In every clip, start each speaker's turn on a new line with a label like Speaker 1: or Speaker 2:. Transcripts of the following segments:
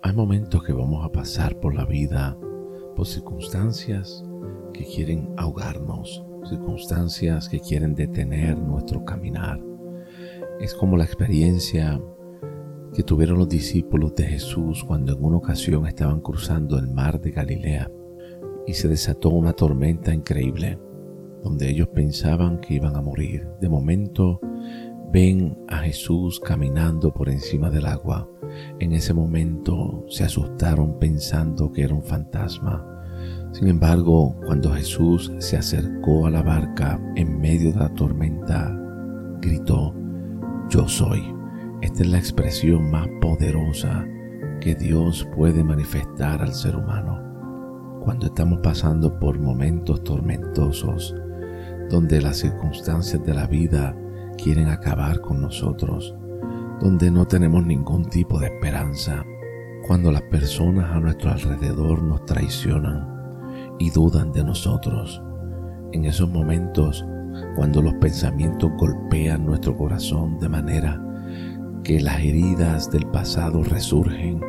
Speaker 1: Hay momentos que vamos a pasar por la vida por circunstancias que quieren ahogarnos, circunstancias que quieren detener nuestro caminar. Es como la experiencia que tuvieron los discípulos de Jesús cuando en una ocasión estaban cruzando el mar de Galilea y se desató una tormenta increíble donde ellos pensaban que iban a morir. De momento ven a Jesús caminando por encima del agua. En ese momento se asustaron pensando que era un fantasma. Sin embargo, cuando Jesús se acercó a la barca en medio de la tormenta, gritó, yo soy. Esta es la expresión más poderosa que Dios puede manifestar al ser humano. Cuando estamos pasando por momentos tormentosos, donde las circunstancias de la vida quieren acabar con nosotros, donde no tenemos ningún tipo de esperanza, cuando las personas a nuestro alrededor nos traicionan y dudan de nosotros. En esos momentos, cuando los pensamientos golpean nuestro corazón de manera que las heridas del pasado resurgen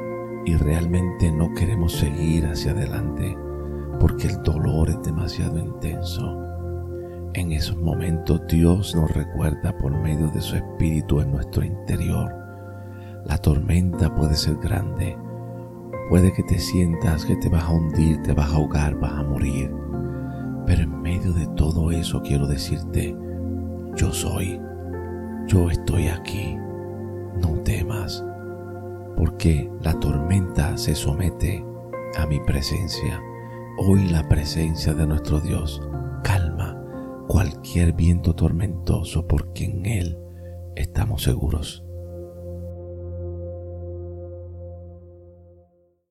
Speaker 1: y realmente no queremos seguir hacia adelante porque el dolor es demasiado intenso. En esos momentos Dios nos recuerda por medio de su Espíritu en nuestro interior. La tormenta puede ser grande. Puede que te sientas que te vas a hundir, te vas a ahogar, vas a morir. Pero en medio de todo eso quiero decirte, yo soy, yo estoy aquí. No temas, porque la tormenta se somete a mi presencia. Hoy la presencia de nuestro Dios calma cualquier viento tormentoso porque en Él estamos seguros.